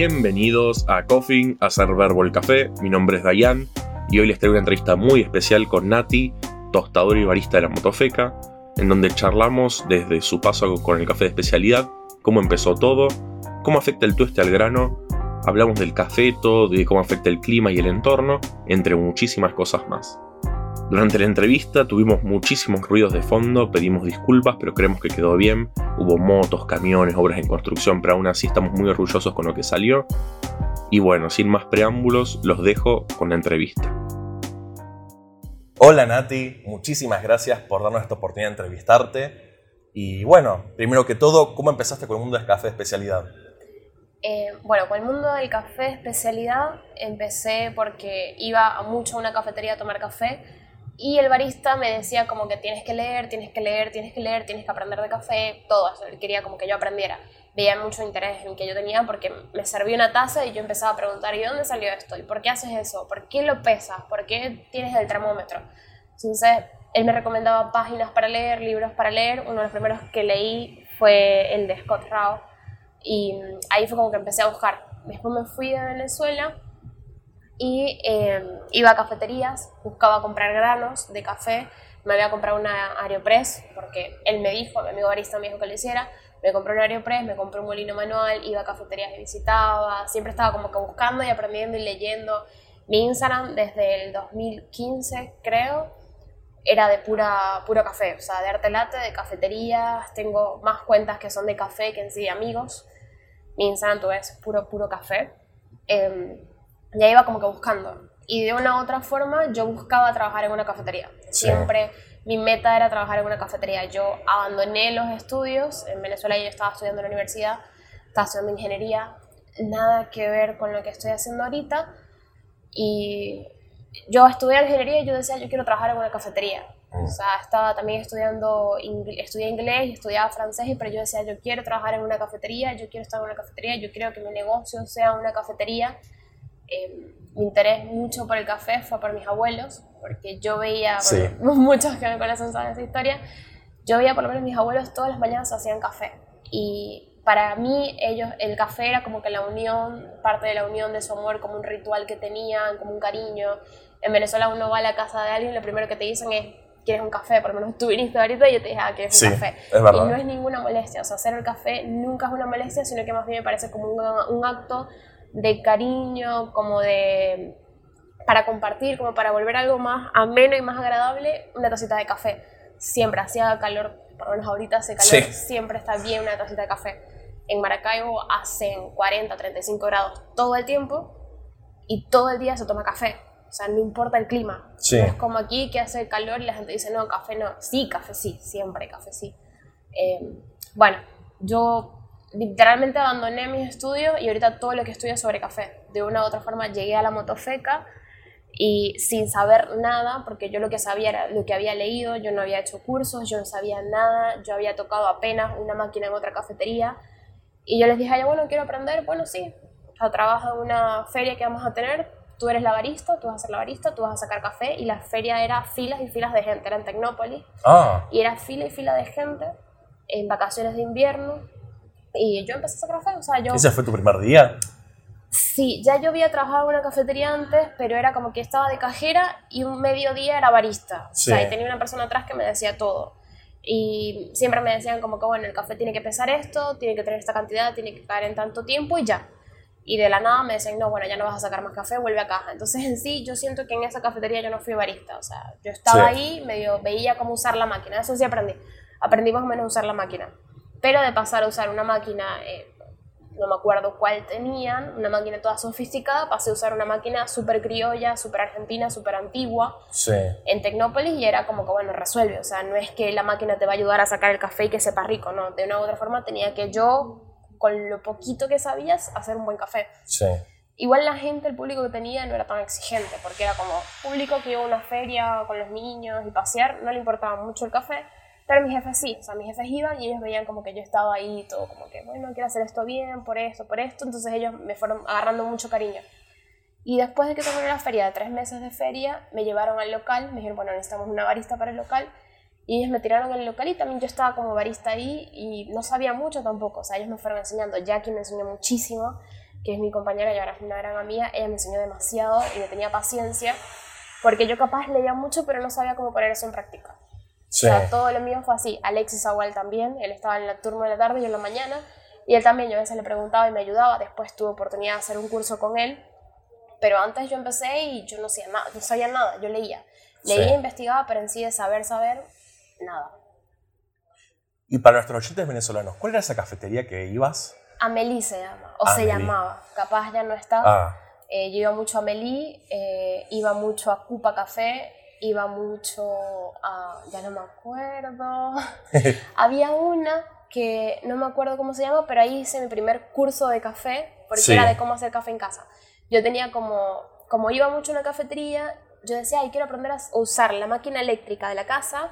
Bienvenidos a Coffee, a Ser Verbo el Café. Mi nombre es Dayan y hoy les traigo una entrevista muy especial con Nati, tostador y barista de la Motofeca, en donde charlamos desde su paso con el café de especialidad, cómo empezó todo, cómo afecta el tueste al grano, hablamos del cafeto, de cómo afecta el clima y el entorno, entre muchísimas cosas más. Durante la entrevista tuvimos muchísimos ruidos de fondo, pedimos disculpas, pero creemos que quedó bien. Hubo motos, camiones, obras en construcción, pero aún así estamos muy orgullosos con lo que salió. Y bueno, sin más preámbulos, los dejo con la entrevista. Hola Nati, muchísimas gracias por darnos esta oportunidad de entrevistarte. Y bueno, primero que todo, ¿cómo empezaste con el mundo del café de especialidad? Eh, bueno, con el mundo del café de especialidad empecé porque iba mucho a una cafetería a tomar café y el barista me decía como que tienes que leer, tienes que leer, tienes que leer, tienes que aprender de café, todo eso. Él quería como que yo aprendiera. Veía mucho interés en que yo tenía porque me servía una taza y yo empezaba a preguntar, ¿y dónde salió esto? ¿Y por qué haces eso? ¿Por qué lo pesas? ¿Por qué tienes el termómetro? Entonces, él me recomendaba páginas para leer, libros para leer. Uno de los primeros que leí fue el de Scott Rao. Y ahí fue como que empecé a buscar. Después me fui de Venezuela y em, iba a cafeterías, buscaba comprar granos de café, me había comprado una Aeropress porque él me dijo, mi amigo barista me dijo que lo hiciera, me compré una Aeropress, me compré un molino manual, iba a cafeterías y visitaba, siempre estaba como que buscando y aprendiendo y leyendo. Mi Instagram desde el 2015 creo era de pura, puro café, o sea, de arte late, de cafeterías, tengo más cuentas que son de café que en sí de amigos. Mi Instagram tú ves puro, puro café. Eh, ya iba como que buscando. Y de una u otra forma yo buscaba trabajar en una cafetería. Siempre mi meta era trabajar en una cafetería. Yo abandoné los estudios, en Venezuela yo estaba estudiando en la universidad, estaba estudiando ingeniería, nada que ver con lo que estoy haciendo ahorita. Y yo estudié ingeniería y yo decía, yo quiero trabajar en una cafetería. Mm. O sea, estaba también estudiando, estudié inglés y estudiaba francés, pero yo decía, yo quiero trabajar en una cafetería, yo quiero estar en una cafetería, yo quiero que mi negocio sea una cafetería eh, mi interés mucho por el café fue por mis abuelos, porque yo veía, muchos que me conocen saben esa historia, yo veía por lo menos mis abuelos todas las mañanas hacían café. Y para mí ellos, el café era como que la unión, parte de la unión de su amor, como un ritual que tenían, como un cariño. En Venezuela uno va a la casa de alguien y lo primero que te dicen es, ¿quieres un café? Por lo menos tú viniste ahorita y yo te dije, ah, ¿quieres un café? Es verdad. Y no es ninguna molestia, o sea, hacer el café nunca es una molestia, sino que más bien me parece como un, un acto de cariño, como de para compartir, como para volver algo más ameno y más agradable, una tacita de café. Siempre hacía calor, por lo menos ahorita hace calor, siempre está bien una tacita de café. En Maracaibo hacen 40, 35 grados todo el tiempo y todo el día se toma café. O sea, no importa el clima. No es como aquí que hace calor y la gente dice, no, café no. Sí, café sí, siempre café sí. Eh, bueno, yo literalmente abandoné mis estudios y ahorita todo lo que estudio es sobre café. De una u otra forma llegué a la motofeca y sin saber nada, porque yo lo que sabía era lo que había leído, yo no había hecho cursos, yo no sabía nada, yo había tocado apenas una máquina en otra cafetería. Y yo les dije, bueno, quiero aprender, bueno, sí, o trabajo en una feria que vamos a tener, tú eres la barista, tú vas a ser la barista, tú vas a sacar café, y la feria era filas y filas de gente, era en Tecnópolis, ah. y era fila y fila de gente en vacaciones de invierno, y yo empecé a sacar café, o sea, yo... ¿Ese fue tu primer día? Sí, ya yo había trabajado en una cafetería antes, pero era como que estaba de cajera y un mediodía era barista. O sea, y tenía una persona atrás que me decía todo. Y siempre me decían como que, bueno, el café tiene que pesar esto, tiene que tener esta cantidad, tiene que caer en tanto tiempo y ya. Y de la nada me decían, no, bueno, ya no vas a sacar más café, vuelve a caja. Entonces en sí yo siento que en esa cafetería yo no fui barista. O sea, yo estaba ahí, medio veía cómo usar la máquina. Eso sí aprendí. Aprendí más o menos a usar la máquina. Pero de pasar a usar una máquina, eh, no me acuerdo cuál tenían, una máquina toda sofisticada, pasé a usar una máquina súper criolla, súper argentina, súper antigua en Tecnópolis y era como que, bueno, resuelve. O sea, no es que la máquina te va a ayudar a sacar el café y que sepa rico, no. De una u otra forma tenía que yo, con lo poquito que sabías, hacer un buen café. Igual la gente, el público que tenía no era tan exigente, porque era como público que iba a una feria con los niños y pasear, no le importaba mucho el café, pero mis jefes sí, o sea, mis jefes iban y ellos veían como que yo estaba ahí, todo como que, bueno, quiero hacer esto bien, por esto, por esto, entonces ellos me fueron agarrando mucho cariño. Y después de que terminé la feria, de tres meses de feria, me llevaron al local, me dijeron, bueno, necesitamos una barista para el local, y ellos me tiraron al local y también yo estaba como barista ahí y no sabía mucho tampoco, o sea, ellos me fueron enseñando, Jackie me enseñó muchísimo, que es mi compañera y ahora es una gran amiga, ella me enseñó demasiado y me tenía paciencia, porque yo capaz leía mucho, pero no sabía cómo poner eso en práctica. Sí. O sea, todo lo mío fue así. Alexis Agual también, él estaba en el turno de la tarde y en la mañana, y él también, yo a veces le preguntaba y me ayudaba, después tuve oportunidad de hacer un curso con él, pero antes yo empecé y yo no sabía nada, no sabía nada, yo leía. Leía, Sí. investigaba, pero en sí de saber, saber, nada. Y para nuestros oyentes venezolanos, ¿cuál era esa cafetería que ibas? Amelie se llama, o se Amélie. llamaba, capaz ya no está. Ah, Eh, yo iba mucho a Amelie, eh, iba mucho a Cupa Café, iba mucho a... ya no me acuerdo. Había una que no me acuerdo cómo se llama, pero ahí hice mi primer curso de café, porque Sí. era de cómo hacer café en casa. Yo tenía como, como iba mucho a una cafetería, yo decía, ay, quiero aprender a usar la máquina eléctrica de la casa.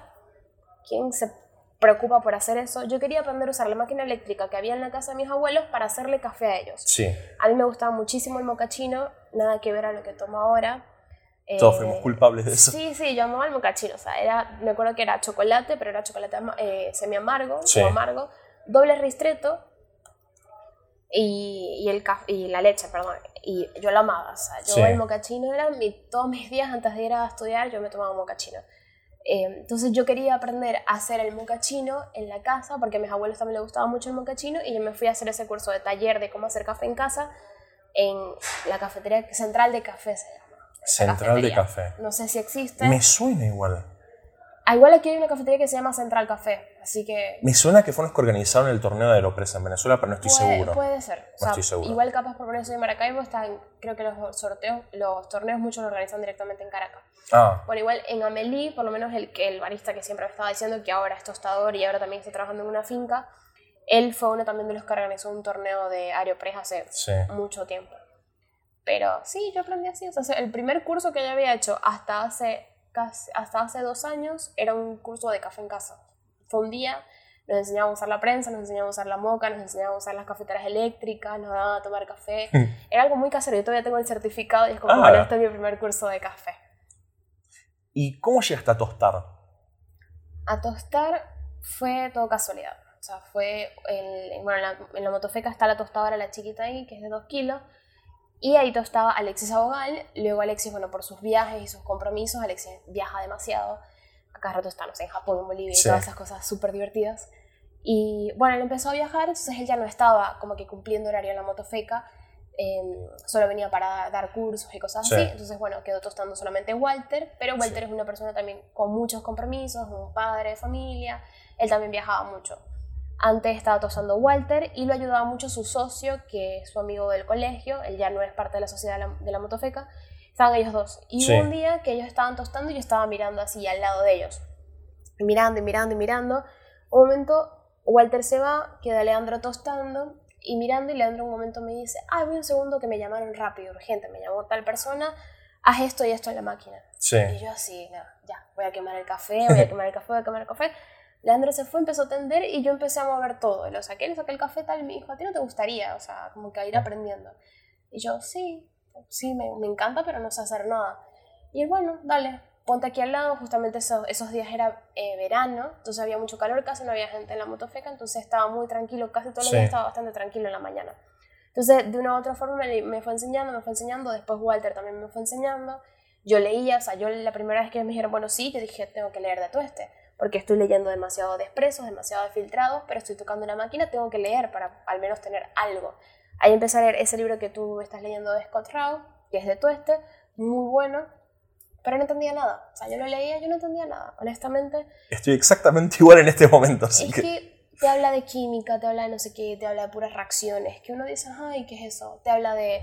¿Quién se preocupa por hacer eso? Yo quería aprender a usar la máquina eléctrica que había en la casa de mis abuelos para hacerle café a ellos. sí. A mí me gustaba muchísimo el mocachino, nada que ver a lo que tomo ahora. Todos Eh, fuimos culpables de eso. Sí, sí, yo amaba el mocachino. O sea, era, me acuerdo que era chocolate, pero era chocolate eh, semi-amargo Sí. o amargo, doble ristreto y, y el y la leche, perdón. Y yo lo amaba. O sea, yo Sí. el mocachino era mi, todos mis días antes de ir a estudiar, yo me tomaba un mocachino. Eh, entonces yo quería aprender a hacer el mocachino en la casa porque a mis abuelos también les gustaba mucho el mocachino y yo me fui a hacer ese curso de taller de cómo hacer café en casa en la cafetería central de café Central de café. No sé si existe. Me suena igual. Ah, igual aquí hay una cafetería que se llama Central Café, así que Me suena que fueron los que organizaron el torneo de Aeropresa en Venezuela, pero no estoy puede, seguro. puede ser. O sea, estoy seguro. Igual capaz por eso de Maracaibo están, creo que los sorteos, los torneos muchos los organizan directamente en Caracas. Ah, Bueno, igual en Amelie, por lo menos el, el barista que siempre me estaba diciendo que ahora es tostador y ahora también está trabajando en una finca, él fue uno también de los que organizó un torneo de Aeropress hace sí. mucho tiempo. Pero sí, yo aprendí así. O sea, el primer curso que yo había hecho hasta hace, casi, hasta hace dos años era un curso de café en casa. Fue un día, nos enseñaban a usar la prensa, nos enseñaban a usar la moca, nos enseñaban a usar las cafeteras eléctricas, nos daban a tomar café. Era algo muy casero. Yo todavía tengo el certificado y es como, Ah. bueno, este es mi primer curso de café. ¿Y cómo llegaste a tostar? A tostar fue todo casualidad. O sea, fue, el, bueno, en la, en la motofeca está la tostadora, la chiquita ahí, que es de 2 kilos. Y ahí tostaba Alexis Abogal. Luego Alexis, bueno, por sus viajes y sus compromisos, Alexis viaja demasiado. Acá rato está, no sé, en Japón, en Bolivia Sí. y todas esas cosas súper divertidas. Y bueno, él empezó a viajar, entonces él ya no estaba como que cumpliendo horario en la motofeca. eh, solo venía para dar cursos y cosas Sí. así. Entonces, bueno, quedó tostando solamente Walter. Pero Walter es una persona también con muchos compromisos, un padre de familia. Él también viajaba mucho. Antes estaba tostando Walter y lo ayudaba mucho su socio, que es su amigo del colegio. Él ya no es parte de la sociedad de la, de la motofeca. Estaban ellos dos. Y Sí. un día que ellos estaban tostando yo estaba mirando así al lado de ellos. Y mirando y mirando y mirando. Un momento, Walter se va, queda Leandro tostando y mirando. Y Leandro un momento me dice: Ah, voy un segundo que me llamaron rápido, urgente. Me llamó tal persona, haz esto y esto en la máquina. Sí. Y yo así, no, ya, voy a quemar el café, voy a quemar el café, voy a quemar el café. Leandro se fue, empezó a atender y yo empecé a mover todo. Lo saqué, le saqué el café tal y me dijo, ¿a ti no te gustaría? O sea, como que a ir aprendiendo. Y yo, sí, sí, me, me encanta, pero no sé hacer nada. Y él, bueno, dale, ponte aquí al lado. Justamente esos, esos días era eh, verano, entonces había mucho calor, casi no había gente en la motofeca, entonces estaba muy tranquilo, casi todos los Sí. días estaba bastante tranquilo en la mañana. Entonces, de una u otra forma me, me fue enseñando, me fue enseñando, después Walter también me fue enseñando. Yo leía, o sea, yo la primera vez que me dijeron, bueno, sí, yo dije, tengo que leer de tueste, porque estoy leyendo demasiado de expresos, demasiado de filtrados, pero estoy tocando una máquina, tengo que leer para al menos tener algo. Ahí empecé a leer ese libro que tú estás leyendo de Scott Rao, que es de tueste, muy bueno, pero no entendía nada. O sea, yo lo leía, yo no entendía nada, honestamente. Estoy exactamente igual en este momento, así Es que... que te habla de química, te habla de no sé qué, te habla de puras reacciones, que uno dice, ay, ¿qué es eso? Te habla de,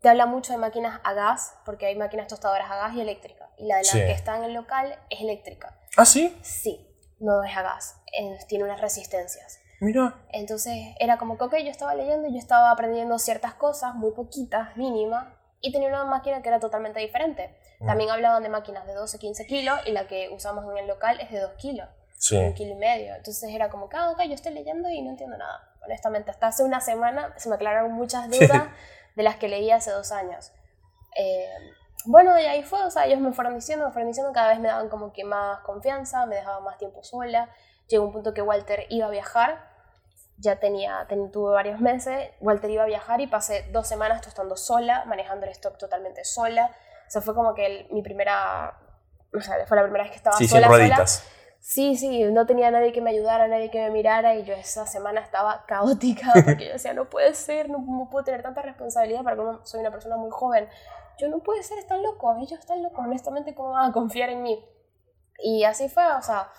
te habla mucho de máquinas a gas, porque hay máquinas tostadoras a gas y eléctrica, y la de la Sí. que está en el local es eléctrica. ¿Ah, sí? Sí, no es a gas, es- tiene unas resistencias. Mira. Entonces era como que, ok, yo estaba leyendo y yo estaba aprendiendo ciertas cosas, muy poquitas, mínimas, y tenía una máquina que era totalmente diferente. Mm. También hablaban de máquinas de 12, 15 kilos y la que usamos en el local es de 2 kilos Sí. un kilo y medio. Entonces era como que, ah, ok, yo estoy leyendo y no entiendo nada. Honestamente, hasta hace una semana se me aclararon muchas dudas de las que leí hace dos años. Eh, bueno, y ahí fue, o sea, ellos me fueron diciendo, me fueron diciendo, cada vez me daban como que más confianza, me dejaban más tiempo sola. Llegó un punto que Walter iba a viajar. ya tenía, tuve varios meses, Walter iba a viajar y pasé dos semanas tostando sola, manejando el stock totalmente sola. O sea, fue como que mi primera, o sea, fue la primera vez que estaba sí, sola. Sin rueditas. Sí, sí, no tenía nadie que me ayudara, nadie que me mirara y yo esa semana estaba caótica porque yo decía, no puede ser, no, puedo tener tanta responsabilidad para que soy una persona muy joven. Yo no puede ser, están locos, ellos están locos, honestamente, ¿cómo van a confiar en mí? Y así fue, o sea,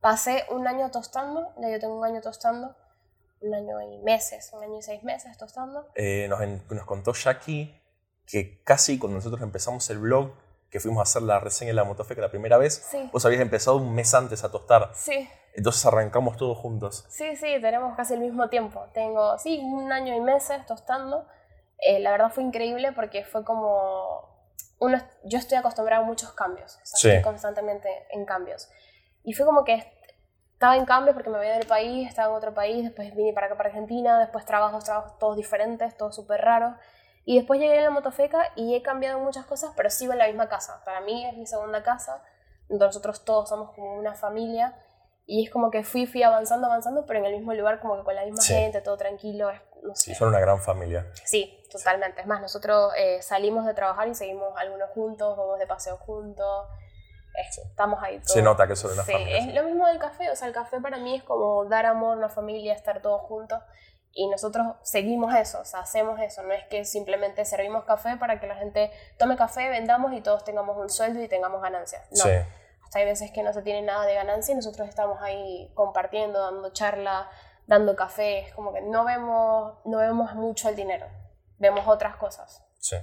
pasé un año tostando, ya yo tengo un año tostando, un año y meses, un año y seis meses tostando. Eh, nos, nos contó Jackie que casi cuando nosotros empezamos el blog, que fuimos a hacer la reseña de la motofeca la primera vez, vos habías empezado un mes antes a tostar. Sí. Entonces arrancamos todos juntos. Sí, sí, tenemos casi el mismo tiempo. Tengo, sí, un año y meses tostando. Eh, la verdad fue increíble porque fue como... Uno, yo estoy acostumbrado a muchos cambios, o sea, estoy constantemente en cambios. Y fue como que estaba en cambio porque me había del país, estaba en otro país, después vine para acá, para Argentina, después trabajos, trabajos todos diferentes, todos súper raros. Y después llegué a la motofeca y he cambiado muchas cosas, pero sigo en la misma casa. Para mí es mi segunda casa, nosotros todos somos como una familia. Y es como que fui, fui avanzando, avanzando, pero en el mismo lugar, como que con la misma gente, todo tranquilo. No sé. Sí, son una gran familia. Sí, totalmente. Es más, nosotros eh, salimos de trabajar y seguimos algunos juntos, vamos de paseo juntos. Estamos ahí todos. Se nota que son una sí, familia. Es lo mismo del café, o sea, el café para mí es como dar amor, una familia, estar todos juntos. Y nosotros seguimos eso, o sea, hacemos eso. No es que simplemente servimos café para que la gente tome café, vendamos y todos tengamos un sueldo y tengamos ganancias. No. Sí. Hasta hay veces que no se tiene nada de ganancia y nosotros estamos ahí compartiendo, dando charla, dando café. Es como que no vemos, no vemos mucho el dinero, vemos otras cosas. Sí.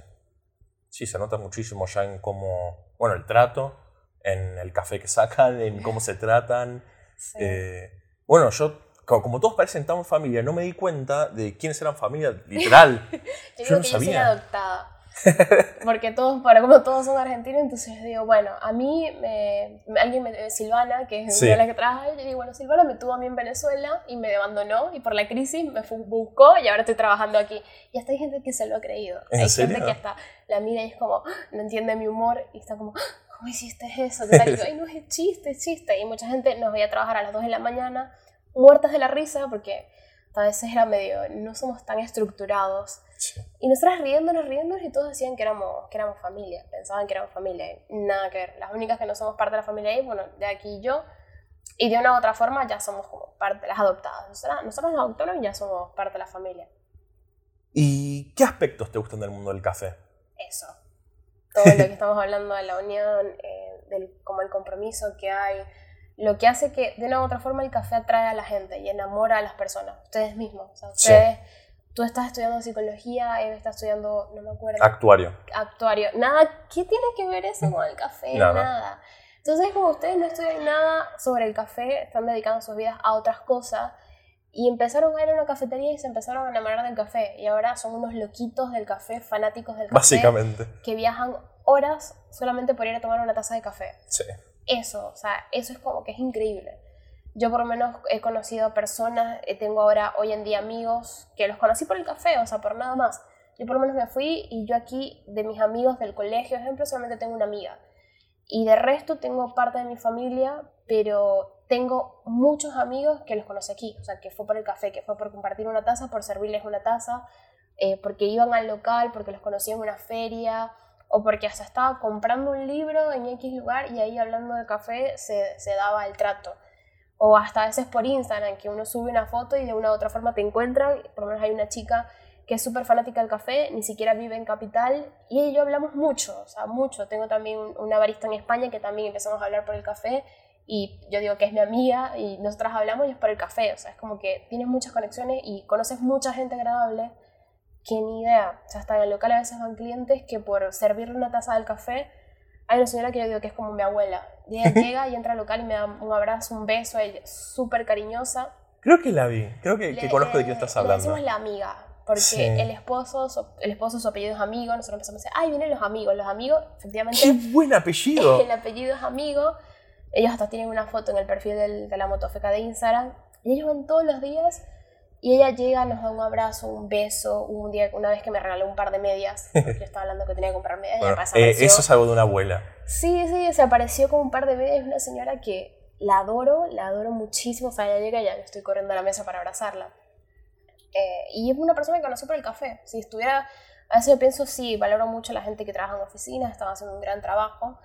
Sí, se nota muchísimo ya en cómo, bueno, el trato, en el café que sacan, en cómo se tratan. Sí. Eh, bueno, yo, como, todos parecen tan familia, no me di cuenta de quiénes eran familia, literal. yo, yo no que sabía. Yo soy adoptada. Porque todos, para como todos son argentinos, entonces digo, bueno, a mí, me, alguien me, Silvana, que es la que trabaja, yo digo, bueno, Silvana me tuvo a mí en Venezuela y me abandonó y por la crisis me buscó y ahora estoy trabajando aquí. Y hasta hay gente que se lo ha creído. hay gente que hasta la mira y es como, ¡Ah! no entiende mi humor y está como, ¡Ah! ¿cómo hiciste eso? Y digo, ay, no es chiste, es chiste. Y mucha gente nos veía trabajar a las 2 de la mañana, muertas de la risa, porque a veces era medio, no somos tan estructurados. Y nosotras riéndonos, riéndonos y todos decían que éramos, que éramos familia, pensaban que éramos familia. Nada que ver. Las únicas que no somos parte de la familia ahí, bueno, de aquí yo. Y de una u otra forma ya somos como parte las adoptadas. Nosotras, nosotros nos adoptaron y ya somos parte de la familia. ¿Y qué aspectos te gustan del mundo del café? Eso. Todo lo que estamos hablando de la unión, eh, del, como el compromiso que hay, lo que hace que de una u otra forma el café atrae a la gente y enamora a las personas, ustedes mismos. O sea, ustedes, tú estás estudiando psicología, él está estudiando, no me acuerdo. Actuario. Actuario. Nada, ¿qué tiene que ver eso con el café? Nada. Entonces, como ustedes no estudian nada sobre el café, están dedicando sus vidas a otras cosas y empezaron a ir a una cafetería y se empezaron a enamorar del café. Y ahora son unos loquitos del café, fanáticos del café. Básicamente. Que viajan horas solamente por ir a tomar una taza de café. Sí. Eso, o sea, eso es como que es increíble. Yo por lo menos he conocido personas, eh, tengo ahora hoy en día amigos que los conocí por el café, o sea, por nada más. Yo por lo menos me fui y yo aquí de mis amigos del colegio, por ejemplo, solamente tengo una amiga. Y de resto tengo parte de mi familia, pero tengo muchos amigos que los conocí aquí, o sea, que fue por el café, que fue por compartir una taza, por servirles una taza, eh, porque iban al local, porque los conocí en una feria, o porque hasta estaba comprando un libro en X lugar y ahí hablando de café se, se daba el trato. O hasta a veces por Instagram, que uno sube una foto y de una u otra forma te encuentran, por lo menos hay una chica que es súper fanática del café, ni siquiera vive en capital, y ella y yo hablamos mucho, o sea, mucho. Tengo también una barista en España que también empezamos a hablar por el café, y yo digo que es mi amiga, y nosotras hablamos y es por el café, o sea, es como que tienes muchas conexiones y conoces mucha gente agradable, que ni idea. O sea, hasta en el local a veces van clientes que por servirle una taza del café, hay una señora que yo digo que es como mi abuela. Y ella llega y entra al local y me da un abrazo, un beso, ella súper cariñosa. Creo que la vi, creo que, que conozco de quién estás hablando. Le decimos la amiga, porque el esposo, su, el esposo, su apellido es amigo, nosotros empezamos a decir, ay, vienen los amigos, los amigos, efectivamente. ¡Qué buen apellido! el apellido es amigo, ellos hasta tienen una foto en el perfil del, de la motofeca de Instagram, y ellos van todos los días, y ella llega, nos da un abrazo, un beso, un día, una vez que me regaló un par de medias, yo estaba hablando que tenía que comprar medias, bueno, eh, eso es algo de una abuela. Sí, sí, se apareció con un par de medias, una señora que la adoro, la adoro muchísimo, o sea, ella llega y ya estoy corriendo a la mesa para abrazarla. Eh, y es una persona que conocí por el café. Si estuviera, a veces yo pienso, sí, valoro mucho a la gente que trabaja en oficinas, están haciendo un gran trabajo.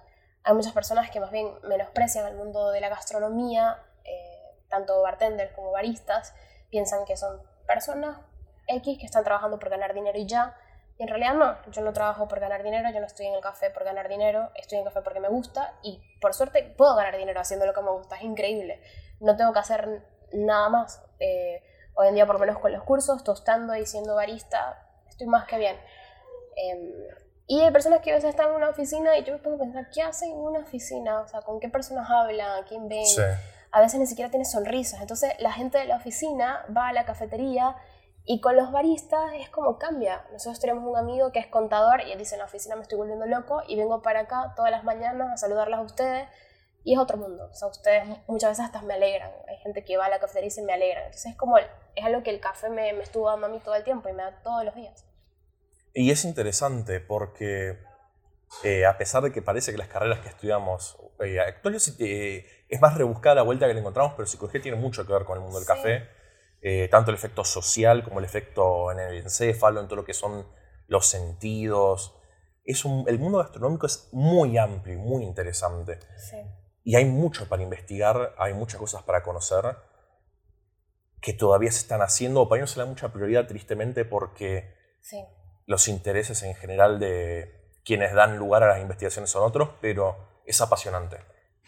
Hay muchas personas que más bien menosprecian el mundo de la gastronomía, eh, tanto bartenders como baristas, piensan que son personas X que están trabajando por ganar dinero y ya. Y en realidad no, yo no trabajo por ganar dinero, yo no estoy en el café por ganar dinero, estoy en el café porque me gusta y por suerte puedo ganar dinero haciendo lo que me gusta, es increíble. No tengo que hacer nada más. Eh, hoy en día, por lo menos con los cursos, tostando y siendo barista, estoy más que bien. Em, y hay personas que a veces están en una oficina y yo me pongo a pensar, ¿qué hacen en una oficina? O sea, ¿con qué personas hablan? ¿Quién ven? A veces ni siquiera tiene sonrisas. Entonces, la gente de la oficina va a la cafetería y con los baristas es como cambia. Nosotros tenemos un amigo que es contador y él dice, en la oficina me estoy volviendo loco y vengo para acá todas las mañanas a saludarlas a ustedes y es otro mundo. O sea, ustedes muchas veces hasta me alegran. Hay gente que va a la cafetería y se me alegran. Entonces es como, es algo que el café me, me estuvo dando a mí todo el tiempo y me da todos los días. Y es interesante porque eh, a pesar de que parece que las carreras que estudiamos eh, actuales eh, es más rebuscada la vuelta que le encontramos, pero psicología tiene mucho que ver con el mundo del café eh, tanto el efecto social como el efecto en el encéfalo, en todo lo que son los sentidos. Es el mundo gastronómico es muy amplio y muy interesante. Y hay mucho para investigar, hay muchas cosas para conocer que todavía se están haciendo, o para mí no se le da mucha prioridad tristemente porque los intereses en general de quienes dan lugar a las investigaciones son otros, pero es apasionante.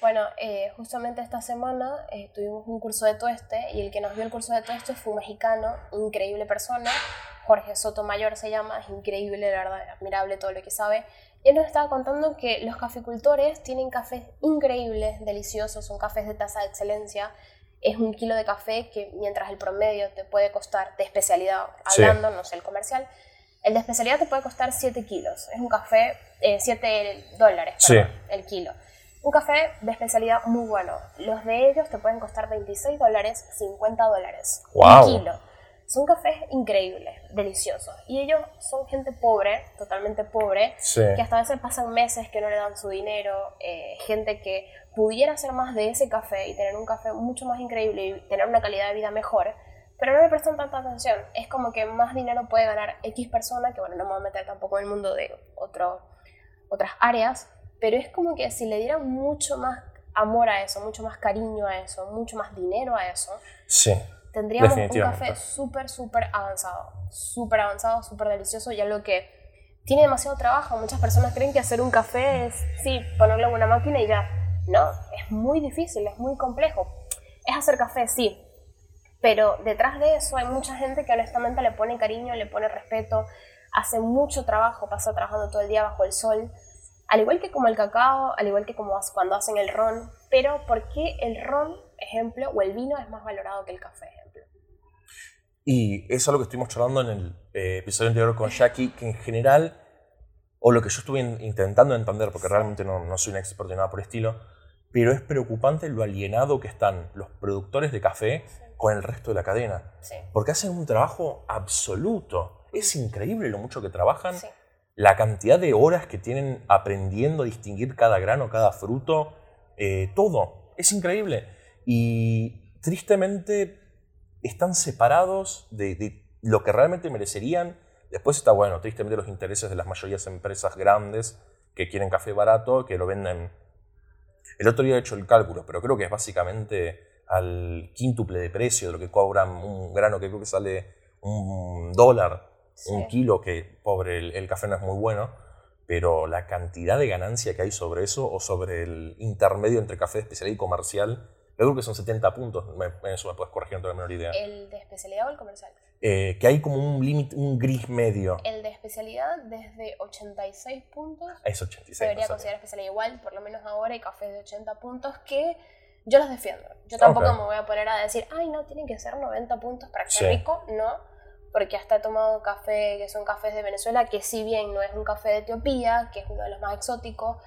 Bueno, eh, justamente esta semana eh, tuvimos un curso de tueste y el que nos dio el curso de tueste fue un mexicano, increíble persona, Jorge Sotomayor se llama, es increíble, la verdad, admirable todo lo que sabe. Y él nos estaba contando que los caficultores tienen cafés increíbles, deliciosos, son cafés de tasa de excelencia. Es un kilo de café que mientras el promedio te puede costar, de especialidad hablando, no sé, el comercial, el de especialidad te puede costar 7 kilos. Es un café, 7 eh, dólares, el kilo. Un café de especialidad muy bueno. Los de ellos te pueden costar 26 dólares, 50 dólares. Un kilo. Son cafés increíbles, deliciosos. Y ellos son gente pobre, totalmente pobre, que hasta a veces pasan meses que no le dan su dinero. Eh, gente que pudiera hacer más de ese café y tener un café mucho más increíble y tener una calidad de vida mejor, pero no le prestan tanta atención. Es como que más dinero puede ganar X persona, que bueno, no me voy a meter tampoco en el mundo de otro, otras áreas, pero es como que si le dieran mucho más amor a eso, mucho más cariño a eso, mucho más dinero a eso, sí, tendríamos un café súper, súper avanzado, súper avanzado, súper delicioso y algo que tiene demasiado trabajo. Muchas personas creen que hacer un café es, sí, ponerlo en una máquina y ya. No, es muy difícil, es muy complejo. Es hacer café, sí, pero detrás de eso hay mucha gente que honestamente le pone cariño, le pone respeto, hace mucho trabajo, pasa trabajando todo el día bajo el sol al igual que como el cacao, al igual que como cuando hacen el ron, pero ¿por qué el ron, ejemplo, o el vino es más valorado que el café, ejemplo? Y eso es lo que estuvimos charlando en el eh, episodio anterior con Jackie, que en general, o lo que yo estuve intentando entender, porque realmente no, no soy un experto en nada por el estilo, pero es preocupante lo alienado que están los productores de café con el resto de la cadena. Porque hacen un trabajo absoluto. Es increíble lo mucho que trabajan la cantidad de horas que tienen aprendiendo a distinguir cada grano, cada fruto, eh, todo. Es increíble. Y tristemente están separados de, lo que realmente merecerían. Después está, bueno, tristemente los intereses de las mayorías empresas grandes que quieren café barato, que lo venden. El otro día he hecho el cálculo, pero creo que es básicamente al quíntuple de precio de lo que cobran un grano que creo que sale un dólar un kilo, que pobre, el, café no es muy bueno, pero la cantidad de ganancia que hay sobre eso o sobre el intermedio entre café de especialidad y comercial, yo creo que son 70 puntos, en eso me puedes corregir, no tengo la menor idea. ¿El de especialidad o el comercial? Eh, que hay como un límite, un gris medio. El de especialidad desde 86 puntos. Es 86. Debería considerar especialidad igual, por lo menos ahora hay cafés de 80 puntos que yo los defiendo. Yo tampoco me voy a poner a decir, ay, no, tienen que ser 90 puntos para que sea rico. No porque hasta he tomado café que son cafés de Venezuela, que si bien no es un café de Etiopía, que es uno de los más exóticos,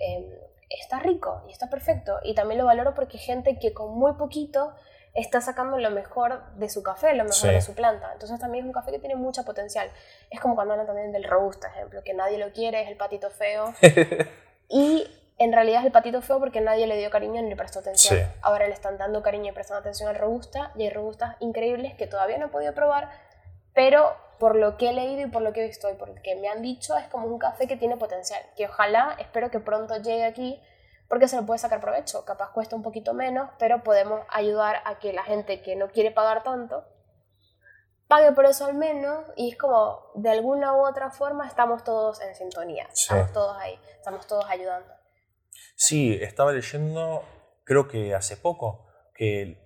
em, está rico y está perfecto. Y también lo valoro porque hay gente que con muy poquito está sacando lo mejor de su café, lo mejor de su planta. Entonces también es un café que tiene mucha potencial. Es como cuando hablan también del robusta, ejemplo, que nadie lo quiere, es el patito feo. y en realidad es el patito feo porque nadie le dio cariño ni le prestó atención. Ahora le están dando cariño y prestando atención al robusta y hay robustas increíbles que todavía no he podido probar pero por lo que he leído y por lo que he visto y por lo que me han dicho, es como un café que tiene potencial, que ojalá, espero que pronto llegue aquí, porque se lo puede sacar provecho. Capaz cuesta un poquito menos, pero podemos ayudar a que la gente que no quiere pagar tanto, pague por eso al menos, y es como, de alguna u otra forma, estamos todos en sintonía, estamos todos ahí, estamos todos ayudando. Sí, estaba leyendo, creo que hace poco, que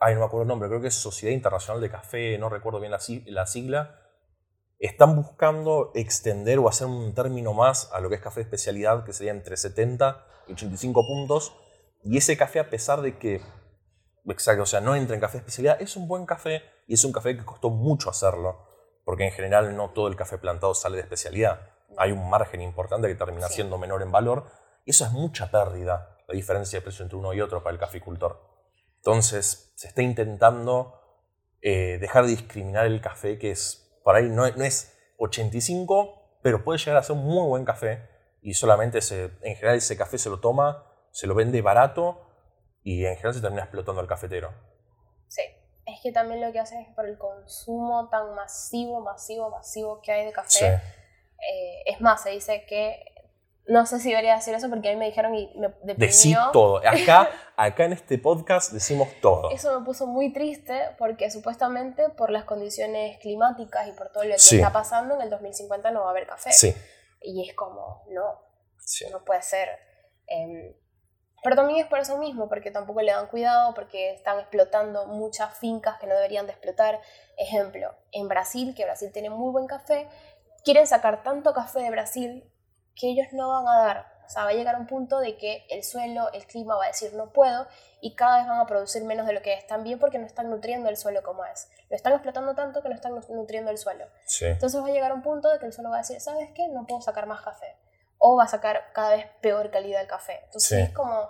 ay, no me acuerdo el nombre, creo que es Sociedad Internacional de Café, no recuerdo bien la, la sigla, están buscando extender o hacer un término más a lo que es café de especialidad, que sería entre 70 y 85 puntos, y ese café, a pesar de que, exacto, o sea, no entra en café de especialidad, es un buen café y es un café que costó mucho hacerlo, porque en general no todo el café plantado sale de especialidad. Hay un margen importante que termina siendo menor en valor, y eso es mucha pérdida, la diferencia de precio entre uno y otro para el caficultor. Entonces, se está intentando eh, dejar de discriminar el café, que es, por ahí no, es 85, pero puede llegar a ser un muy buen café. Y solamente, se, en general, ese café se lo toma, se lo vende barato y en general se termina explotando al cafetero. Sí, es que también lo que hace es por el consumo tan masivo, masivo, masivo que hay de café. Eh, es más, se dice que no sé si debería decir eso porque a mí me dijeron y me deprimió. Decí todo. Acá, acá en este podcast decimos todo. Eso me puso muy triste porque supuestamente por las condiciones climáticas y por todo lo que está pasando, en el 2050 no va a haber café. Sí. Y es como, no, no puede ser. Em, pero también es por eso mismo, porque tampoco le dan cuidado, porque están explotando muchas fincas que no deberían de explotar. Ejemplo, en Brasil, que Brasil tiene muy buen café, quieren sacar tanto café de Brasil que ellos no van a dar. O sea, va a llegar un punto de que el suelo, el clima va a decir no puedo y cada vez van a producir menos de lo que están bien porque no están nutriendo el suelo como es. Lo están explotando tanto que no están nutriendo el suelo. Entonces va a llegar un punto de que el suelo va a decir, ¿sabes qué? No puedo sacar más café. O va a sacar cada vez peor calidad el café. Entonces es como,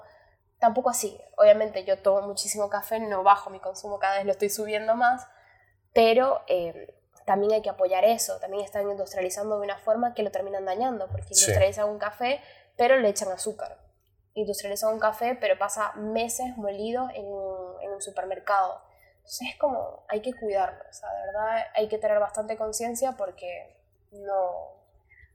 tampoco así. Obviamente yo tomo muchísimo café, no bajo mi consumo, cada vez lo estoy subiendo más, pero... Eh, también hay que apoyar eso. También están industrializando de una forma que lo terminan dañando, porque industrializan un café, pero le echan azúcar. Industrializan un café, pero pasa meses molido en un, en un supermercado. Entonces es como, hay que cuidarlo, o sea, de verdad hay que tener bastante conciencia porque no,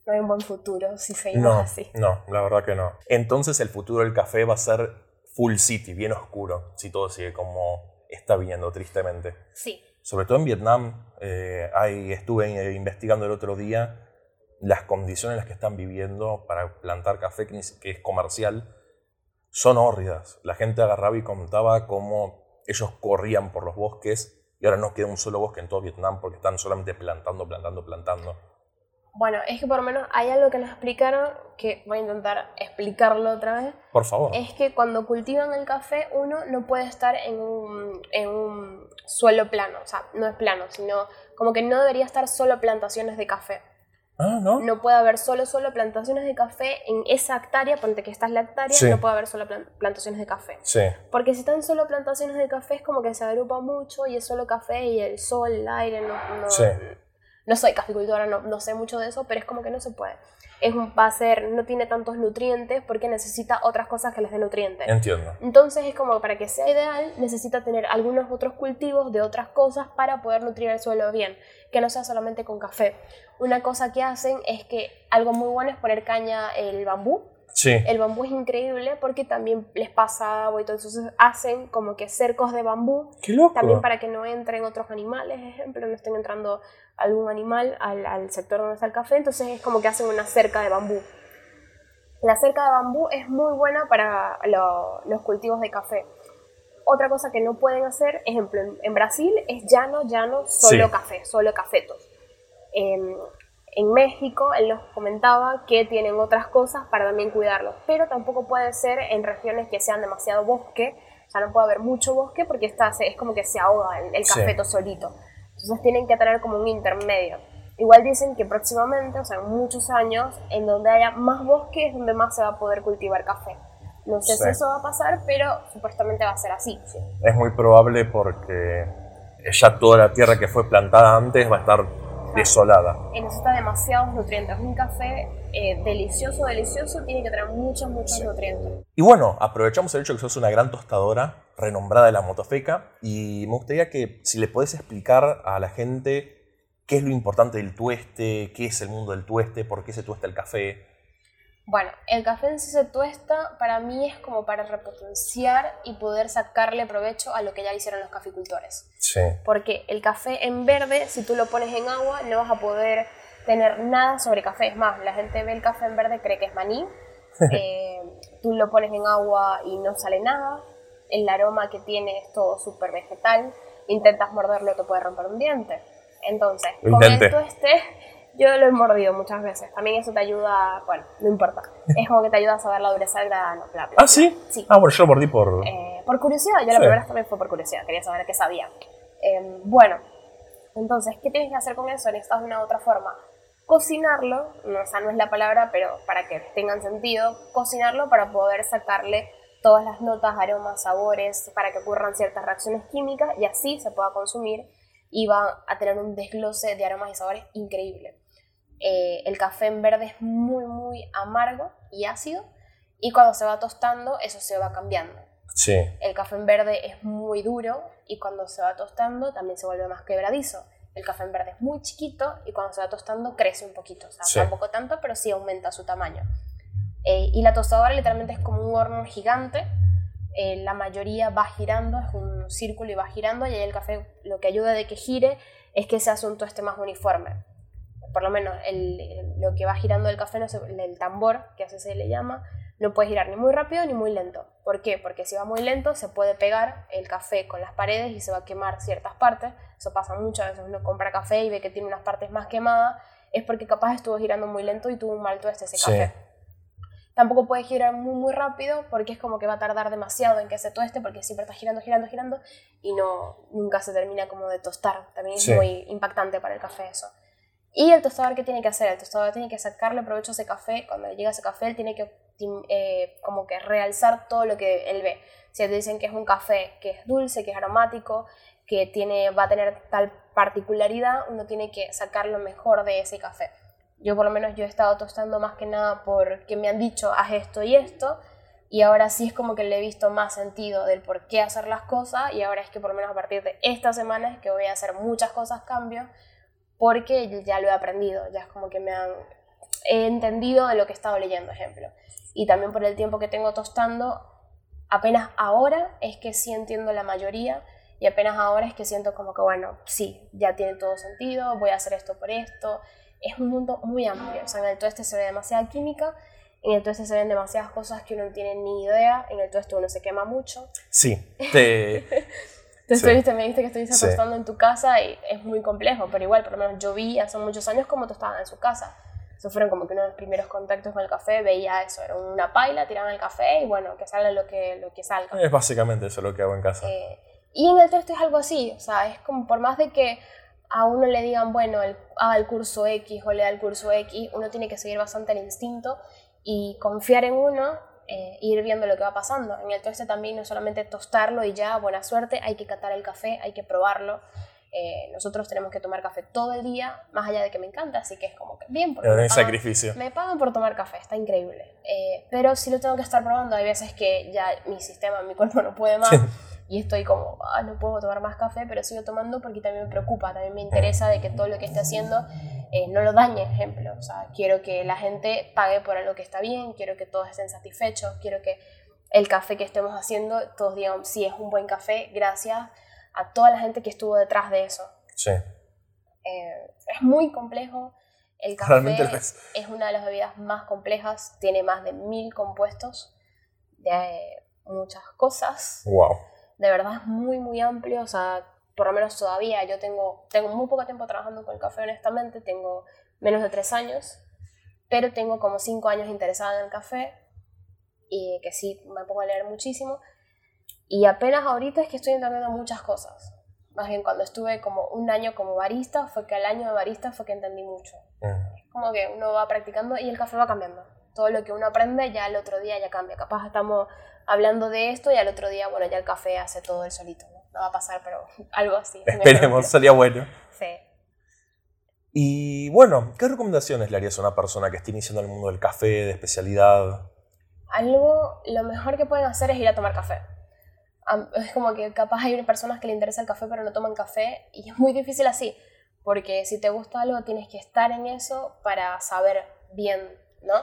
no hay un buen futuro si seguimos no, así. No, la verdad que no. Entonces el futuro del café va a ser full city, bien oscuro, si todo sigue como está viendo, tristemente. Sí sobre todo en Vietnam, eh, estuve investigando el otro día las condiciones en las que están viviendo para plantar café, que es comercial, son hórridas. La gente agarraba y contaba cómo ellos corrían por los bosques y ahora no queda un solo bosque en todo Vietnam porque están solamente plantando, plantando, plantando. Bueno, es que por lo menos hay algo que nos explicaron, que voy a intentar explicarlo otra vez. Por favor. Es que cuando cultivan el café, uno no puede estar en un, en un suelo plano, o sea, no es plano, sino como que no debería estar solo plantaciones de café. Ah, ¿no? No puede haber solo, solo plantaciones de café en esa hectárea, ponte que esta es la hectárea, no puede haber solo plantaciones de café. Sí. Porque si están solo plantaciones de café es como que se agrupa mucho y es solo café y el sol, el aire, no, no, sí no soy caficultora, no, no sé mucho de eso, pero es como que no se puede. Es un, va a ser, no tiene tantos nutrientes porque necesita otras cosas que les den nutrientes. Entiendo. Entonces es como para que sea ideal, necesita tener algunos otros cultivos de otras cosas para poder nutrir el suelo bien, que no sea solamente con café. Una cosa que hacen es que algo muy bueno es poner caña el bambú, el bambú es increíble porque también les pasa agua y todo. Entonces hacen como que cercos de bambú. ¡Qué loco! También para que no entren otros animales, ejemplo, no estén entrando algún animal al, al sector donde está el café. Entonces es como que hacen una cerca de bambú. La cerca de bambú es muy buena para los cultivos de café. Otra cosa que no pueden hacer, ejemplo, en, Brasil es llano, llano, solo café, solo cafetos. Em, en México, él nos comentaba que tienen otras cosas para también cuidarlos, pero tampoco puede ser en regiones que sean demasiado bosque, o sea, no puede haber mucho bosque porque está, es como que se ahoga el, cafeto solito. Entonces tienen que tener como un intermedio. Igual dicen que próximamente, o sea, en muchos años, en donde haya más bosque es donde más se va a poder cultivar café. No sé si eso va a pasar, pero supuestamente va a ser así. Es muy probable porque ya toda la tierra que fue plantada antes va a estar desolada. Y necesita demasiados nutrientes. Un café eh, delicioso, delicioso, tiene que tener muchos, muchos nutrientes. Y bueno, aprovechamos el hecho que sos una gran tostadora, renombrada de la motofeca, y me gustaría que si le podés explicar a la gente qué es lo importante del tueste, qué es el mundo del tueste, por qué se tuesta el café. Bueno, el café en sí se tuesta para mí es como para repotenciar y poder sacarle provecho a lo que ya hicieron los caficultores. Sí. Porque el café en verde, si tú lo pones en agua, no vas a poder tener nada sobre café. Es más, la gente ve el café en verde, cree que es maní. Eh, tú lo pones en agua y no sale nada. El aroma que tiene es todo súper vegetal. Intentas morderlo, te puede romper un diente. Entonces, Lo con el tueste, yo lo he mordido muchas veces. También eso te ayuda, bueno, no importa. Es como que te ayuda a saber la dureza del grano. bla, bla, ¿Ah, sí? Sí. Ah, bueno, yo lo mordí por... Eh, por curiosidad, yo la Sí. primera vez también fue por curiosidad, quería saber qué sabía. Eh, bueno, entonces, ¿qué tienes que hacer con eso? Necesitas de una u otra forma. Cocinarlo, no, esa no es la palabra, pero para que tengan sentido, cocinarlo para poder sacarle todas las notas, aromas, sabores, para que ocurran ciertas reacciones químicas y así se pueda consumir y va a tener un desglose de aromas y sabores increíble. Eh, el café en verde es muy, muy amargo y ácido y cuando se va tostando eso se va cambiando. Sí. El café en verde es muy duro y cuando se va tostando también se vuelve más quebradizo. El café en verde es muy chiquito y cuando se va tostando crece un poquito. O sea, Sí. tampoco tanto, pero sí aumenta su tamaño. Eh, y la tostadora literalmente es como un horno gigante. Eh, la mayoría va girando, es un círculo y va girando. Y ahí el café lo que ayuda de que gire es que ese asunto esté más uniforme. Por lo menos el- el- lo que va girando el café, no se- el tambor, que así se le llama, no puede girar ni muy rápido ni muy lento. ¿Por qué? Porque si va muy lento se puede pegar el café con las paredes y se va a quemar ciertas partes. Eso pasa muchas veces. Uno compra café y ve que tiene unas partes más quemadas. Es porque capaz estuvo girando muy lento y tuvo un mal tueste ese Sí. café. Tampoco puede girar muy, muy rápido porque es como que va a tardar demasiado en que se tueste porque siempre está girando, girando, girando y no, nunca se termina como de tostar. También Sí. es muy impactante para el café eso. Y el tostador, ¿qué tiene que hacer? El tostador tiene que sacarle provecho a ese café. Cuando le llega ese café, él tiene que eh, como que realzar todo lo que él ve. Si te dicen que es un café que es dulce, que es aromático, que tiene, va a tener tal particularidad, uno tiene que sacar lo mejor de ese café. Yo por lo menos yo he estado tostando más que nada porque me han dicho haz esto y esto y ahora sí es como que le he visto más sentido del por qué hacer las cosas y ahora es que por lo menos a partir de esta semana que voy a hacer muchas cosas cambios porque ya lo he aprendido, ya es como que me han he entendido de lo que he estado leyendo, ejemplo. Y también por el tiempo que tengo tostando, apenas ahora es que sí entiendo la mayoría y apenas ahora es que siento como que, bueno, sí, ya tiene todo sentido, voy a hacer esto por esto. Es un mundo muy amplio, o sea, en el tueste se ve demasiada química, en el tueste se ven demasiadas cosas que uno no tiene ni idea, en el tueste uno se quema mucho. Sí. Te... Te Sí. estuviste, me dijiste que estuviste Sí. tostando en tu casa y es muy complejo, pero igual, por lo menos yo vi hace muchos años cómo tostaban en su casa. Esos fueron como que uno de los primeros contactos con el café, veía eso, era una paila, tiraban el café y bueno, que salga lo que, lo que salga. Es básicamente eso lo que hago en casa. Eh, y en el tueste es algo así, o sea, es como por más de que a uno le digan, bueno, el, haga el curso X o lea el curso X, uno tiene que seguir bastante el instinto y confiar en uno eh, ir viendo lo que va pasando. En el tueste también no es solamente tostarlo y ya, buena suerte, hay que catar el café, hay que probarlo. Eh, nosotros tenemos que tomar café todo el día, más allá de que me encanta, así que es como que bien, porque hay pagan- sacrificio. me pagan por tomar café, está increíble. Eh, pero si lo tengo que estar probando, hay veces que ya mi sistema, mi cuerpo no puede más y estoy como, ah, no puedo tomar más café, pero sigo tomando porque también me preocupa, también me interesa de que todo lo que esté haciendo eh, no lo dañe, ejemplo. O sea, quiero que la gente pague por algo que está bien, quiero que todos estén satisfechos, quiero que el café que estemos haciendo, todos digan, sí, es un buen café, gracias a toda la gente que estuvo detrás de eso. Sí. Eh, es muy complejo. El café es. es una de las bebidas más complejas, tiene más de mil compuestos de eh, muchas cosas. Wow. De verdad es muy, muy amplio. O sea, por lo menos todavía yo tengo, tengo muy poco tiempo trabajando con el café, honestamente. Tengo menos de tres años, pero tengo como cinco años interesada en el café y que sí me pongo a leer muchísimo. Y apenas ahorita es que estoy entendiendo muchas cosas. Más bien cuando estuve como un año como barista, fue que al año de barista fue que entendí mucho. Mm. Como que uno va practicando y el café va cambiando. Todo lo que uno aprende ya el otro día ya cambia. Capaz estamos hablando de esto y al otro día, bueno, ya el café hace todo el solito. No, No va a pasar, pero algo así. Esperemos, sería bueno. Sí. Y bueno, ¿qué recomendaciones le harías a una persona que esté iniciando en el mundo del café, de especialidad? Algo, lo mejor que pueden hacer es ir a tomar café. Es como que capaz hay personas que le interesa el café pero no toman café y es muy difícil así, porque si te gusta algo tienes que estar en eso para saber bien, ¿no?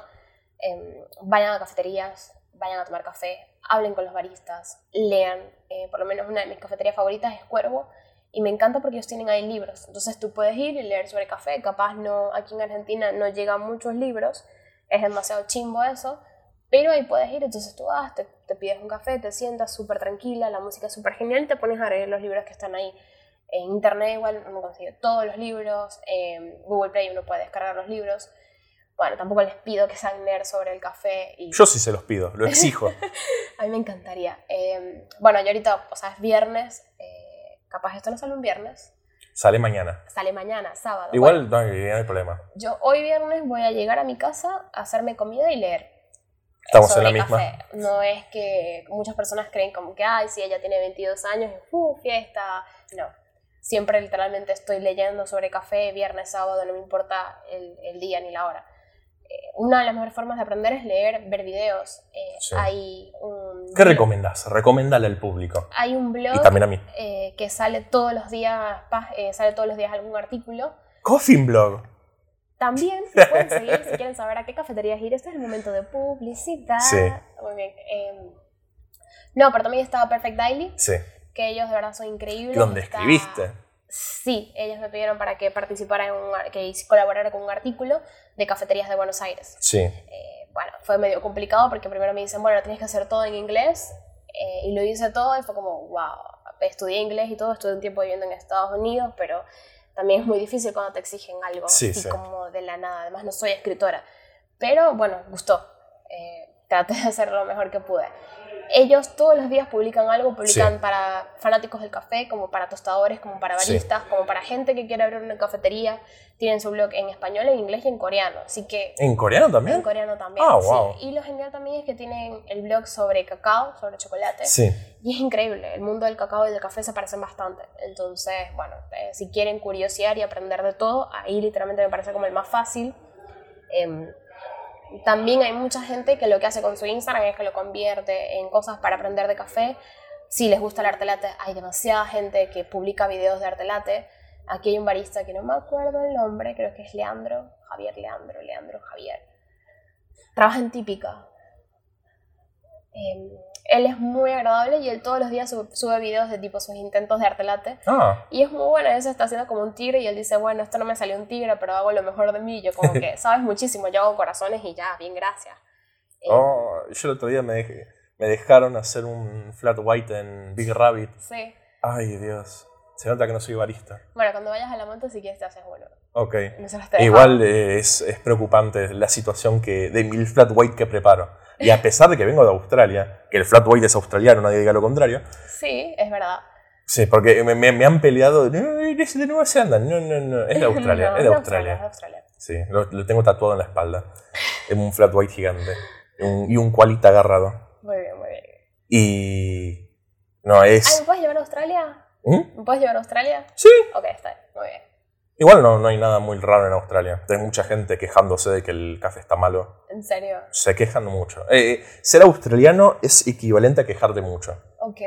Em, vayan a cafeterías, vayan a tomar café, hablen con los baristas, lean. Eh, por lo menos una de mis cafeterías favoritas es Cuervo y me encanta porque ellos tienen ahí libros. Entonces tú puedes ir y leer sobre café. Capaz no, aquí en Argentina no llegan muchos libros, es demasiado chimbo eso, pero ahí puedes ir. Entonces tú vas, te, pides un café, te sientas súper tranquila, la música es súper genial te pones a leer los libros que están ahí. En internet igual uno consigue todos los libros, en Google Play uno puede descargar los libros. Bueno, tampoco les pido que sean nerds sobre el café y Yo sí se los pido, lo exijo. a mí me encantaría. Eh, bueno, yo ahorita, o sea, es viernes, eh, capaz esto no sale un viernes, Sale mañana. sale mañana, sábado. Igual Bueno, no, no hay problema. yo hoy viernes voy a llegar a mi casa a hacerme comida y leer. Estamos en la misma. café. No es que muchas personas creen como que, ay, si ella tiene 22 años, ¡uh, fiesta! No. Siempre literalmente estoy leyendo sobre café, viernes, sábado, no me importa el, el día ni la hora. Una de las mejores formas de aprender es leer, ver videos. Eh, Sí. Hay un... ¿Qué recomendás? Recomendale al público. Hay un blog Y también a mí. eh, que sale todos los días, eh, sale todos los días algún artículo. Coffin Blog. También pueden seguir si quieren saber a qué cafeterías ir. Este es el momento de publicidad. Sí. Muy bien. eh, no, pero también está Perfect Daily, Sí. que ellos de verdad son increíbles. Donde Está- escribiste. Sí, ellos me pidieron para que participara en un, que colaborara con un artículo de cafeterías de Buenos Aires. Sí. Eh, bueno, fue medio complicado porque primero me dicen, bueno, tienes que hacer todo en inglés. eh, y lo hice todo y fue como, wow, estudié inglés y todo, estuve un tiempo viviendo en Estados Unidos, pero también es muy difícil cuando te exigen algo Sí, así sí. como de la nada. Además, no soy escritora. Pero bueno, gustó. Eh, traté de hacer lo mejor que pude. Ellos todos los días publican algo, publican Sí. para fanáticos del café, como para tostadores, como para Sí. baristas, como para gente que quiere abrir una cafetería. Tienen su blog en español, en inglés y en coreano. Así que ¿En coreano también? en coreano también. Ah, sí. wow. Y lo genial también es que tienen el blog sobre cacao, sobre chocolate. Sí. Y es increíble, el mundo del cacao y del café se parecen bastante. Entonces, bueno, eh, si quieren curiosear y aprender de todo, ahí literalmente me parece como el más fácil. Em, también hay mucha gente que lo que hace con su Instagram es que lo convierte en cosas para aprender de café. Si les gusta el arte latte, hay demasiada gente que publica videos de arte latte. Aquí hay un barista que no me acuerdo el nombre, creo que es Leandro, Javier Leandro, Leandro Javier. Trabaja en típica. Em, él es muy agradable y él todos los días sube, sube videos de tipo sus intentos de arte latte. Ah, Y es muy bueno, veces está haciendo como un tigre y él dice, bueno, esto no me salió un tigre, pero hago lo mejor de mí. Y yo como que, sabes muchísimo, yo hago corazones y ya, bien, gracias. Eh, oh, yo el otro día me, dejé- me dejaron hacer un flat white en Big Rabbit. Sí. Ay, Dios. Se nota que no soy barista. Bueno, cuando vayas a la monta, si quieres te haces uno. Ok. Igual eh, es, es preocupante la situación que de mi flat white que preparo. Y a pesar de que vengo de Australia, que el flat white es australiano, nadie diga lo contrario. Sí, es verdad. Sí, porque me, me- me han peleado. No, es de Nueva Zelanda. No, no, no. Es de Australia. No, es de Australia. De Australia. Sí, lo, lo tengo tatuado en la espalda. Es un flat white gigante. Y un, y un koalita agarrado. Muy bien, muy bien. Y. No, Ay, es. ¿me puedes llevar a Australia? ¿Mm? ¿Me puedes llevar a Australia? Sí. Ok, está bien, muy bien. Igual no, no hay nada muy raro en Australia. Hay mucha gente quejándose de que el café está malo. En serio. Se quejan mucho. Eh, ser australiano es equivalente a quejarte mucho. Ok.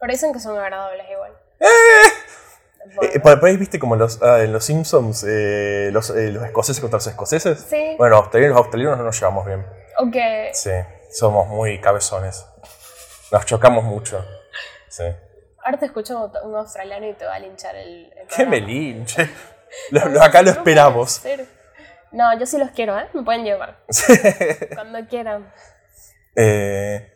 Pero dicen que son agradables igual. Eh, por, por ahí viste como los, ah, en los Simpsons, eh, los, eh, los escoceses contra los escoceses. Sí. Bueno, australianos, los australianos no nos llevamos bien. Ok. Sí, somos muy cabezones. Nos chocamos mucho. Sí. Ahora te escucho un australiano y te va a linchar el. el ¡Qué programa. me linche! Lo- lo- acá lo esperamos. No, yo sí los quiero, ¿eh? Me pueden llevar. Cuando quieran. Eh,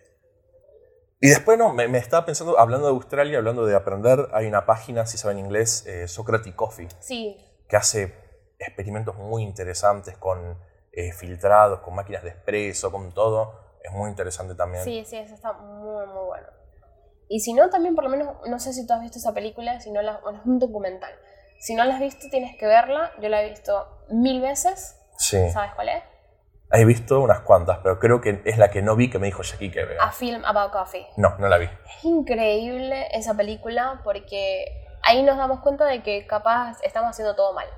y después, no, me, me estaba pensando, hablando de Australia, hablando de aprender, hay una página, si saben inglés, eh, Socratic Coffee, Sí. que hace experimentos muy interesantes con eh, filtrados, con máquinas de espresso, con todo. Es muy interesante también. Sí, sí, eso está muy, muy bueno. Y si no, también por lo menos, no sé si tú has visto esa película, si no la, bueno, es un documental. Si no la has visto, tienes que verla. Yo la he visto mil veces. Sí. ¿Sabes cuál es? He visto unas cuantas, pero creo que es la que no vi que me dijo Jackie que vea. A Film About Coffee. No, no la vi. Es increíble esa película porque ahí nos damos cuenta de que capaz estamos haciendo todo mal.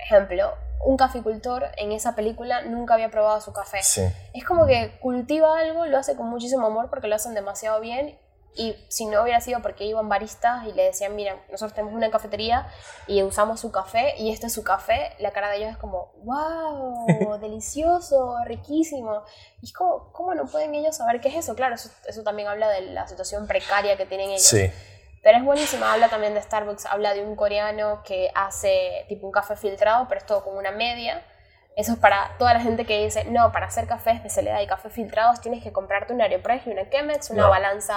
ejemplo, un caficultor en esa película nunca había probado su café. Sí. Es como que cultiva algo, lo hace con muchísimo amor porque lo hacen demasiado bien. Y si no hubiera sido porque iban baristas y le decían, mira, nosotros tenemos una cafetería y usamos su café y este es su café, la cara de ellos es como, wow, delicioso, riquísimo. Y es como, ¿cómo no pueden ellos saber qué es eso? Claro, eso, eso también habla de la situación precaria que tienen ellos. Sí. Pero es buenísima, habla también de Starbucks, habla de un coreano que hace tipo un café filtrado, pero es todo con una media. Eso es para toda la gente que dice, no, para hacer café especialidad y café filtrados tienes que comprarte un Aeropress y una Chemex, una No. balanza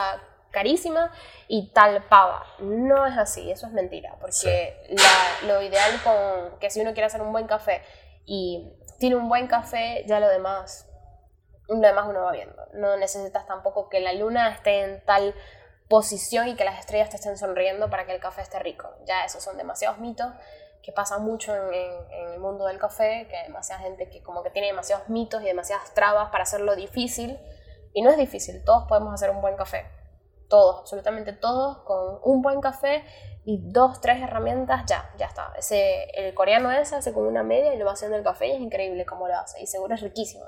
carísima y tal pava. No es así, eso es mentira, porque la- lo ideal con que si uno quiere hacer un buen café y tiene un buen café, ya lo demás, lo demás uno va viendo. No necesitas tampoco que la luna esté en tal posición y que las estrellas te estén sonriendo para que el café esté rico. Ya esos son demasiados mitos que pasan mucho en, en- en el mundo del café, que hay demasiada gente que como que tiene demasiados mitos y demasiadas trabas para hacerlo difícil. Y no es difícil, todos podemos hacer un buen café. Todos, absolutamente todos, con un buen café y dos, tres herramientas, ya, ya está. Ese, el coreano ese hace con una media y lo va haciendo el café y es increíble cómo lo hace. Y seguro es riquísimo.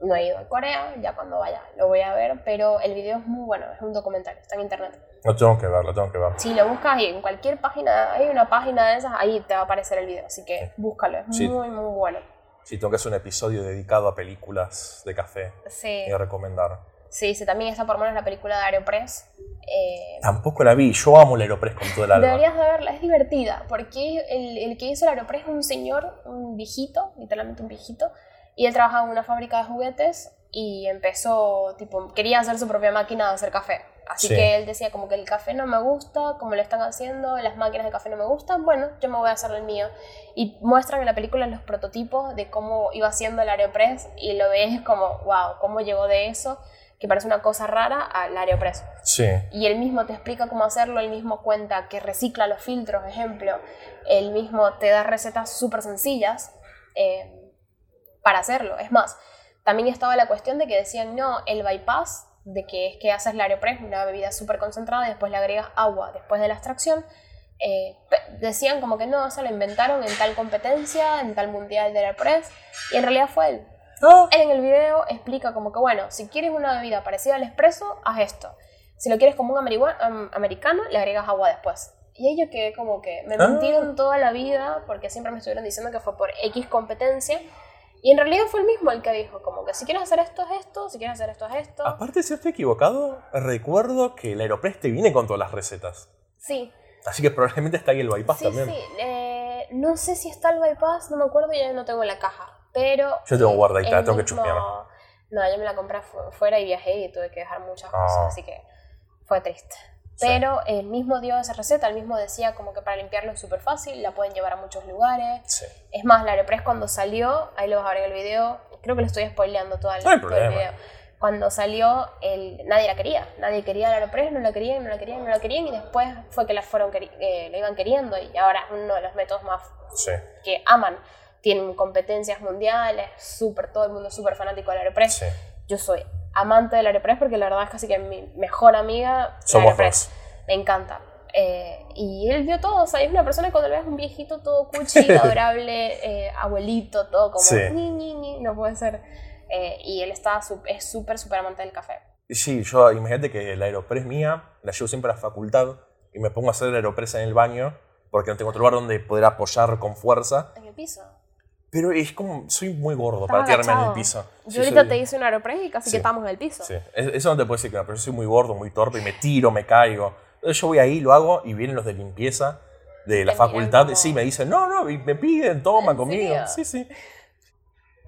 No he ido a Corea, ya cuando vaya lo voy a ver, pero el video es muy bueno, es un documental, está en internet. Lo tengo que ver, lo tengo que ver. Si lo buscas y en cualquier página, hay una página de esas, ahí te va a aparecer el video, así que búscalo, es Sí. muy, muy bueno. Sí, tengo que hacer un episodio dedicado a películas de café Sí, y a recomendar. Sí, sí, también está por menos la película de Aeropress. eh, Tampoco la vi, yo amo el Aeropress con todo el alma. Deberías de verla, es divertida, porque el, el que hizo el Aeropress es un señor, un viejito, literalmente un viejito, y él trabajaba en una fábrica de juguetes y empezó, tipo, quería hacer su propia máquina de hacer café. Así Sí. que él decía como que el café no me gusta, como lo están haciendo, las máquinas de café no me gustan, bueno, yo me voy a hacer el mío. Y muestran en la película los prototipos de cómo iba haciendo el Aeropress y lo ves como, wow, cómo llegó de eso, que parece una cosa rara, al Aeropress Sí, y él mismo te explica cómo hacerlo, él mismo cuenta que recicla los filtros, ejemplo, él mismo te da recetas súper sencillas eh, para hacerlo. Es más, también estaba la cuestión de que decían, no, el bypass, de que es que haces la Aeropress, una bebida súper concentrada, y después le agregas agua después de la extracción. eh, decían como que no, eso lo inventaron en tal competencia, en tal mundial de Aeropress, y en realidad fue él. Ah, Él en el video explica como que, bueno, si quieres una bebida parecida al espresso, haz esto. Si lo quieres como un am- americano, le agregas agua después. Y ello que como que me mintieron toda la vida porque siempre me estuvieron diciendo que fue por X competencia. Y en realidad fue el mismo el que dijo como que si quieres hacer esto es esto, si quieres hacer esto es esto. Aparte, si estoy equivocado, recuerdo que el Aeropress te viene con todas las recetas. Sí, Así que probablemente está ahí el bypass sí, también. sí. Eh, no sé si está el bypass, no me acuerdo, ya no tengo en la caja. Pero... Yo tengo guardadita, el tengo que chusmear. No, yo me la compré fu- fuera y viajé y tuve que dejar muchas Ah. cosas, así que fue triste. Sí. Pero él mismo dio esa receta, él mismo decía como que para limpiarlo es súper fácil, la pueden llevar a muchos lugares. Sí. Es más, la Aeropress cuando salió, ahí lo vas a ver en el video, creo que lo estoy spoileando todo el, No hay todo el video. Cuando salió, el, nadie la quería, nadie quería la Aeropress, no la querían, no la querían, no la querían, y después fue que la fueron eh, la iban queriendo, y ahora es uno de los métodos más Sí. que aman. Tienen competencias mundiales, súper, todo el mundo es súper fanático del Aeropress. Sí. Yo soy amante del Aeropress porque la verdad es casi que mi mejor amiga Somos Aeropress. Me encanta. Eh, y él dio todo, o sea, es una persona que cuando lo ves un viejito todo cuchi, adorable, eh, abuelito, todo como Sí. ni, ni, ni, no puede ser. Eh, y él está, es súper, súper amante del café. Sí, yo imagínate que la Aeropress mía la llevo siempre a la facultad y me pongo a hacer la Aeropress en el baño porque no tengo otro lugar donde poder apoyar con fuerza. En el piso. Pero es como, soy muy gordo Estás para tirarme en el piso. Yo Sí, ahorita soy- te hice un Aeropress y casi Sí. que estamos en el piso. Sí, es- eso no te puedo decir que no, pero yo soy muy gordo, muy torpe y me tiro, me caigo. Entonces yo voy ahí, lo hago y vienen los de limpieza de la miran facultad. como- Sí, me dicen, no, no, y me piden, toma ¿En conmigo. serio? Sí, sí.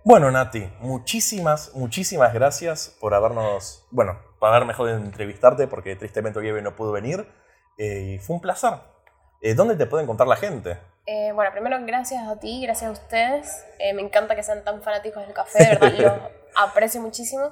Bueno, Nati, muchísimas, muchísimas gracias por habernos, bueno, para haber mejor de entrevistarte porque tristemente hoy no pudo venir. eh, y fue un placer. Eh, ¿Dónde te puede encontrar la gente? Eh, bueno, primero gracias a ti, gracias a ustedes. Eh, me encanta que sean tan fanáticos del café, de verdad los aprecio muchísimo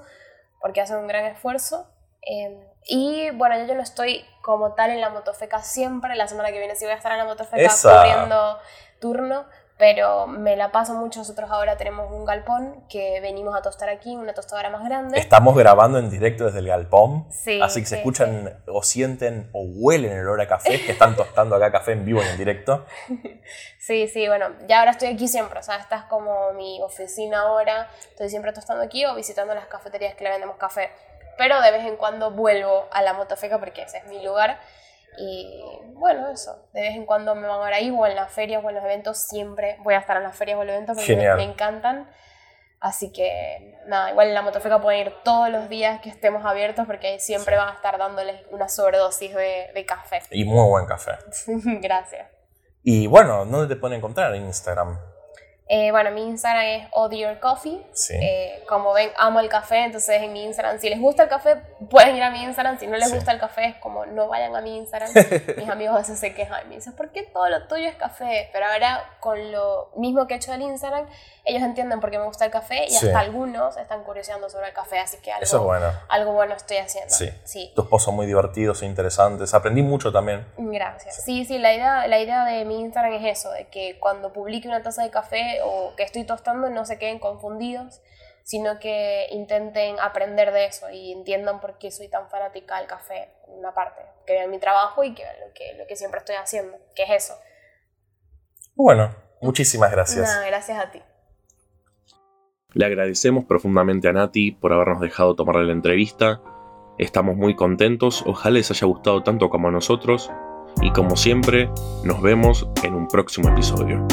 porque hacen un gran esfuerzo. Eh, y bueno, yo, yo no estoy como tal en la motofeca siempre. La semana que viene sí voy a estar en la motofeca Esa. cubriendo turno. Pero me la paso mucho. Nosotros ahora tenemos un galpón que venimos a tostar aquí, una tostadora más grande. Estamos grabando en directo desde el galpón, Sí, así que se sí, escuchan o sienten o huelen el olor a café, que están tostando acá café en vivo en directo. Sí, sí, bueno, ya ahora estoy aquí siempre, o sea, esta es como mi oficina ahora, estoy siempre tostando aquí o visitando las cafeterías que le vendemos café, pero de vez en cuando vuelvo a la motofeca porque ese es mi lugar y bueno, eso, de vez en cuando me van a ver ahí o en las ferias o en los eventos, siempre voy a estar en las ferias o en los eventos porque me, me encantan. Así que nada, igual en la motofeca pueden ir todos los días que estemos abiertos porque siempre van a estar dándoles una sobredosis de, de café. Y muy buen café. Gracias. Y bueno, ¿dónde te pueden encontrar? En Instagram. Eh, bueno, mi Instagram es Odior Coffee. Sí. Eh, como ven, amo el café, entonces en mi Instagram, si les gusta el café, pueden ir a mi Instagram. Si no les Sí. gusta el café, es como no vayan a mi Instagram. Mis amigos a veces se quejan y me dicen, ¿por qué todo lo tuyo es café? Pero ahora, con lo mismo que he hecho del Instagram, ellos entienden por qué me gusta el café y Sí. hasta algunos están curioseando sobre el café, así que algo, Eso es bueno. algo bueno estoy haciendo. Sí. sí. Tus posts son muy divertidos e interesantes. Aprendí mucho también. Gracias. Sí, sí, la idea, la idea de mi Instagram es eso, de que cuando publique una taza de café o que estoy tostando no se queden confundidos, sino que intenten aprender de eso y entiendan por qué soy tan fanática del café, en una parte, que vean mi trabajo y que vean lo que, lo que siempre estoy haciendo, que es eso. Bueno, muchísimas gracias. Gracias a ti. Le agradecemos profundamente a Nati por habernos dejado tomarle la entrevista. Estamos muy contentos, ojalá les haya gustado tanto como a nosotros. Y como siempre, nos vemos en un próximo episodio.